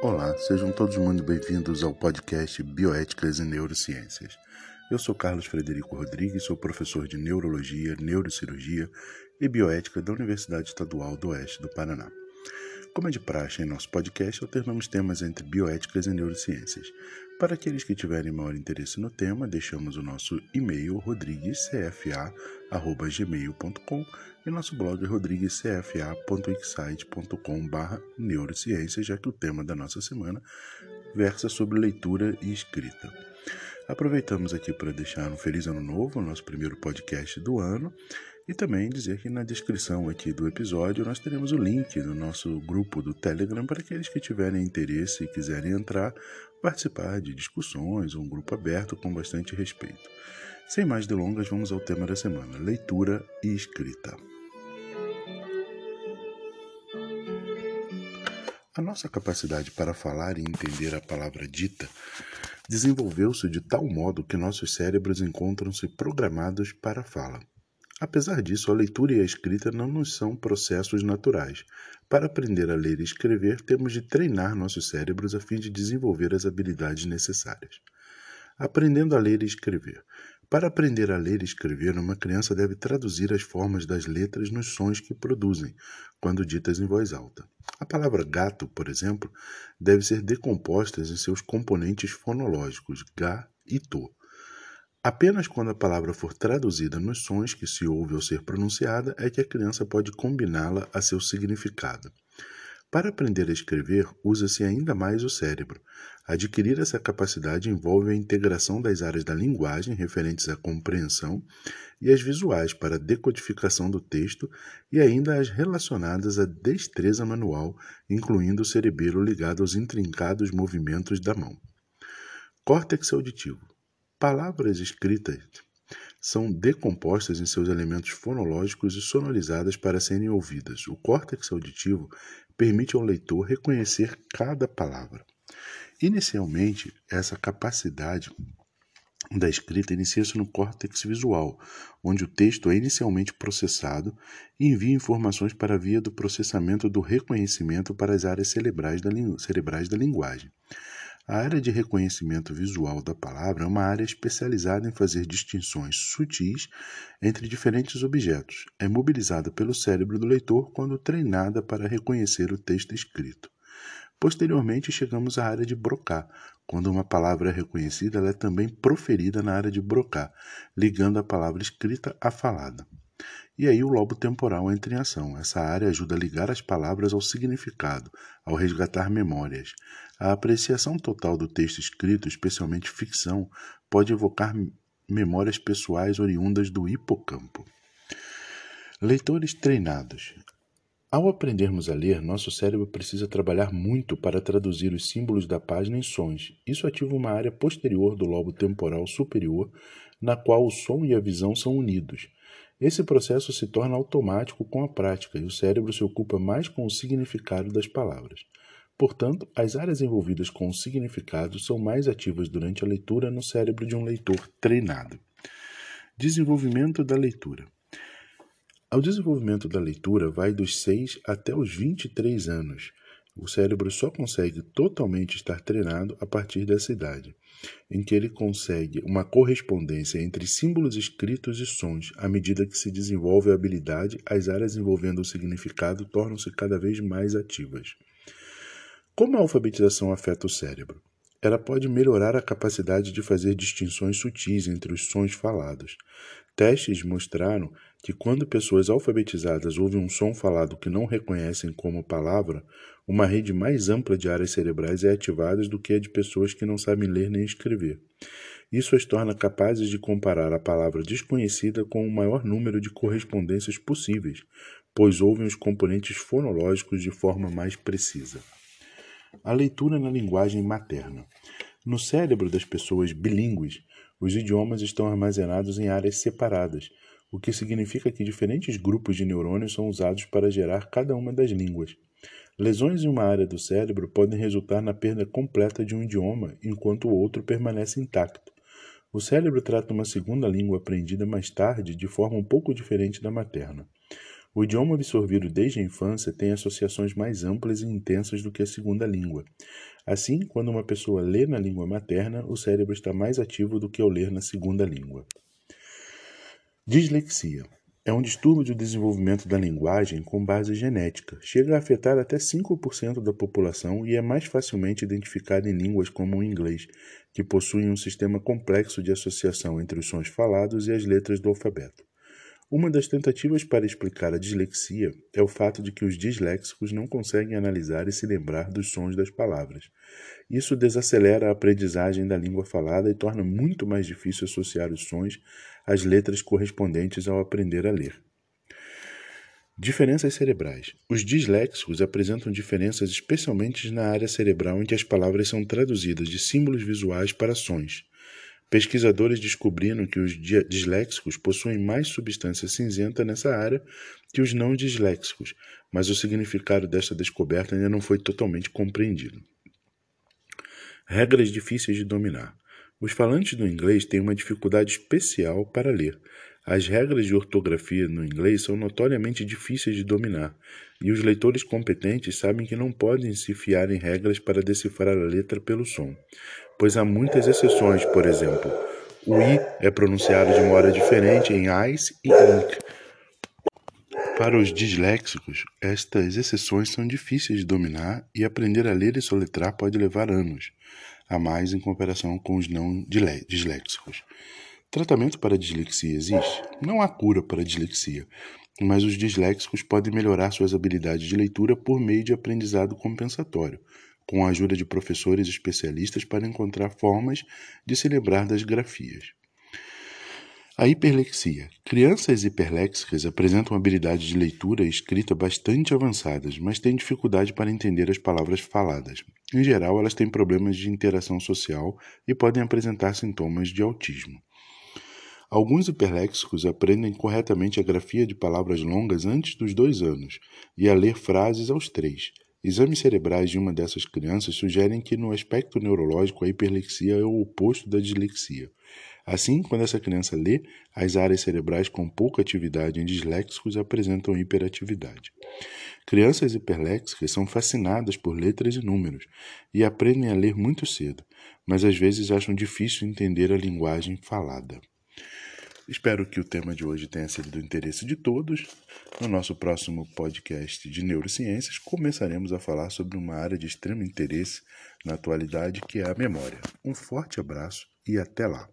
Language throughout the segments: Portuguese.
Olá, sejam todos muito bem-vindos ao podcast Bioéticas e Neurociências. Eu sou Carlos Frederico Rodrigues, sou professor de Neurologia, Neurocirurgia e Bioética da Universidade Estadual do Oeste do Paraná. Como é de praxe em nosso podcast, alternamos temas entre bioéticas e neurociências. Para aqueles que tiverem maior interesse no tema, deixamos o nosso e-mail rodriguescfa.gmail.com e nosso blog rodriguescfa.wixsite.com.br neurociências, já que o tema da nossa semana versa sobre leitura e escrita. Aproveitamos aqui para deixar um feliz ano novo, nosso primeiro podcast do ano, e também dizer que na descrição aqui do episódio nós teremos o link do nosso grupo do Telegram para aqueles que tiverem interesse e quiserem entrar, participar de discussões, um grupo aberto com bastante respeito. Sem mais delongas, vamos ao tema da semana: leitura e escrita. A nossa capacidade para falar e entender a palavra dita desenvolveu-se de tal modo que nossos cérebros encontram-se programados para a fala. Apesar disso, a leitura e a escrita não nos são processos naturais. Para aprender a ler e escrever, temos de treinar nossos cérebros a fim de desenvolver as habilidades necessárias. Aprendendo a ler e escrever. Para aprender a ler e escrever, uma criança deve traduzir as formas das letras nos sons que produzem, quando ditas em voz alta. A palavra gato, por exemplo, deve ser decomposta em seus componentes fonológicos, ga e to. Apenas quando a palavra for traduzida nos sons que se ouve ao ser pronunciada é que a criança pode combiná-la a seu significado. Para aprender a escrever, usa-se ainda mais o cérebro. Adquirir essa capacidade envolve a integração das áreas da linguagem referentes à compreensão e as visuais para a decodificação do texto e ainda as relacionadas à destreza manual, incluindo o cerebelo ligado aos intrincados movimentos da mão. Córtex auditivo. Palavras escritas são decompostas em seus elementos fonológicos e sonorizadas para serem ouvidas. O córtex auditivo permite ao leitor reconhecer cada palavra. Inicialmente, essa capacidade da escrita inicia-se no córtex visual, onde o texto é inicialmente processado e envia informações para via do processamento do reconhecimento para as áreas cerebrais da, cerebrais da linguagem. A área de reconhecimento visual da palavra é uma área especializada em fazer distinções sutis entre diferentes objetos. É mobilizada pelo cérebro do leitor quando treinada para reconhecer o texto escrito. Posteriormente, chegamos à área de Broca. Quando uma palavra é reconhecida, ela é também proferida na área de Broca, ligando a palavra escrita à falada. E aí o lobo temporal entra em ação. Essa área ajuda a ligar as palavras ao significado, ao resgatar memórias. A apreciação total do texto escrito, especialmente ficção, pode evocar memórias pessoais oriundas do hipocampo. Leitores treinados. Ao aprendermos a ler, nosso cérebro precisa trabalhar muito para traduzir os símbolos da página em sons. Isso ativa uma área posterior do lobo temporal superior, na qual o som e a visão são unidos. Esse processo se torna automático com a prática e o cérebro se ocupa mais com o significado das palavras. Portanto, as áreas envolvidas com o significado são mais ativas durante a leitura no cérebro de um leitor treinado. Desenvolvimento da leitura. Ao desenvolvimento da leitura vai dos 6 até os 23 anos. O cérebro só consegue totalmente estar treinado a partir dessa idade, em que ele consegue uma correspondência entre símbolos escritos e sons. À medida que se desenvolve a habilidade, as áreas envolvendo o significado tornam-se cada vez mais ativas. Como a alfabetização afeta o cérebro? Ela pode melhorar a capacidade de fazer distinções sutis entre os sons falados. Testes mostraram que quando pessoas alfabetizadas ouvem um som falado que não reconhecem como palavra, uma rede mais ampla de áreas cerebrais é ativada do que a de pessoas que não sabem ler nem escrever. Isso as torna capazes de comparar a palavra desconhecida com o maior número de correspondências possíveis, pois ouvem os componentes fonológicos de forma mais precisa. A leitura na linguagem materna. No cérebro das pessoas bilíngues, os idiomas estão armazenados em áreas separadas, o que significa que diferentes grupos de neurônios são usados para gerar cada uma das línguas. Lesões em uma área do cérebro podem resultar na perda completa de um idioma, enquanto o outro permanece intacto. O cérebro trata uma segunda língua aprendida mais tarde de forma um pouco diferente da materna. O idioma absorvido desde a infância tem associações mais amplas e intensas do que a segunda língua. Assim, quando uma pessoa lê na língua materna, o cérebro está mais ativo do que ao ler na segunda língua. Dislexia é um distúrbio de desenvolvimento da linguagem com base genética. Chega a afetar até 5% da população e é mais facilmente identificado em línguas como o inglês, que possuem um sistema complexo de associação entre os sons falados e as letras do alfabeto. Uma das tentativas para explicar a dislexia é o fato de que os disléxicos não conseguem analisar e se lembrar dos sons das palavras. Isso desacelera a aprendizagem da língua falada e torna muito mais difícil associar os sons às letras correspondentes ao aprender a ler. Diferenças cerebrais. Os disléxicos apresentam diferenças especialmente na área cerebral em que as palavras são traduzidas de símbolos visuais para sons. Pesquisadores descobriram que os disléxicos possuem mais substância cinzenta nessa área que os não disléxicos, mas o significado desta descoberta ainda não foi totalmente compreendido. Regras difíceis de dominar. Os falantes do inglês têm uma dificuldade especial para ler. As regras de ortografia no inglês são notoriamente difíceis de dominar, e os leitores competentes sabem que não podem se fiar em regras para decifrar a letra pelo som pois há muitas exceções, por exemplo, o i é pronunciado de uma hora diferente em ice e ink. Para os disléxicos, estas exceções são difíceis de dominar e aprender a ler e soletrar pode levar anos, a mais em comparação com os não disléxicos. Tratamento para dislexia existe? Não há cura para dislexia, mas os disléxicos podem melhorar suas habilidades de leitura por meio de aprendizado compensatório, com a ajuda de professores especialistas para encontrar formas de se lembrar das grafias. A hiperlexia. Crianças hiperléxicas apresentam habilidades de leitura e escrita bastante avançadas, mas têm dificuldade para entender as palavras faladas. Em geral, elas têm problemas de interação social e podem apresentar sintomas de autismo. Alguns hiperléxicos aprendem corretamente a grafia de palavras longas antes dos dois anos e a ler frases aos três. Exames cerebrais de uma dessas crianças sugerem que, no aspecto neurológico, a hiperlexia é o oposto da dislexia. Assim, quando essa criança lê, as áreas cerebrais com pouca atividade em disléxicos apresentam hiperatividade. Crianças hiperléxicas são fascinadas por letras e números e aprendem a ler muito cedo, mas às vezes acham difícil entender a linguagem falada. Espero que o tema de hoje tenha sido do interesse de todos. No nosso próximo podcast de neurociências, começaremos a falar sobre uma área de extremo interesse na atualidade, que é a memória. Um forte abraço e até lá!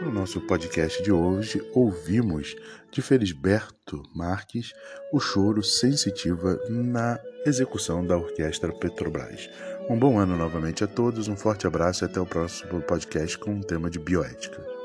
No nosso podcast de hoje, ouvimos de Felisberto Marques o choro sensitiva na execução da Orquestra Petrobras. Um bom ano novamente a todos, um forte abraço e até o próximo podcast com um tema de bioética.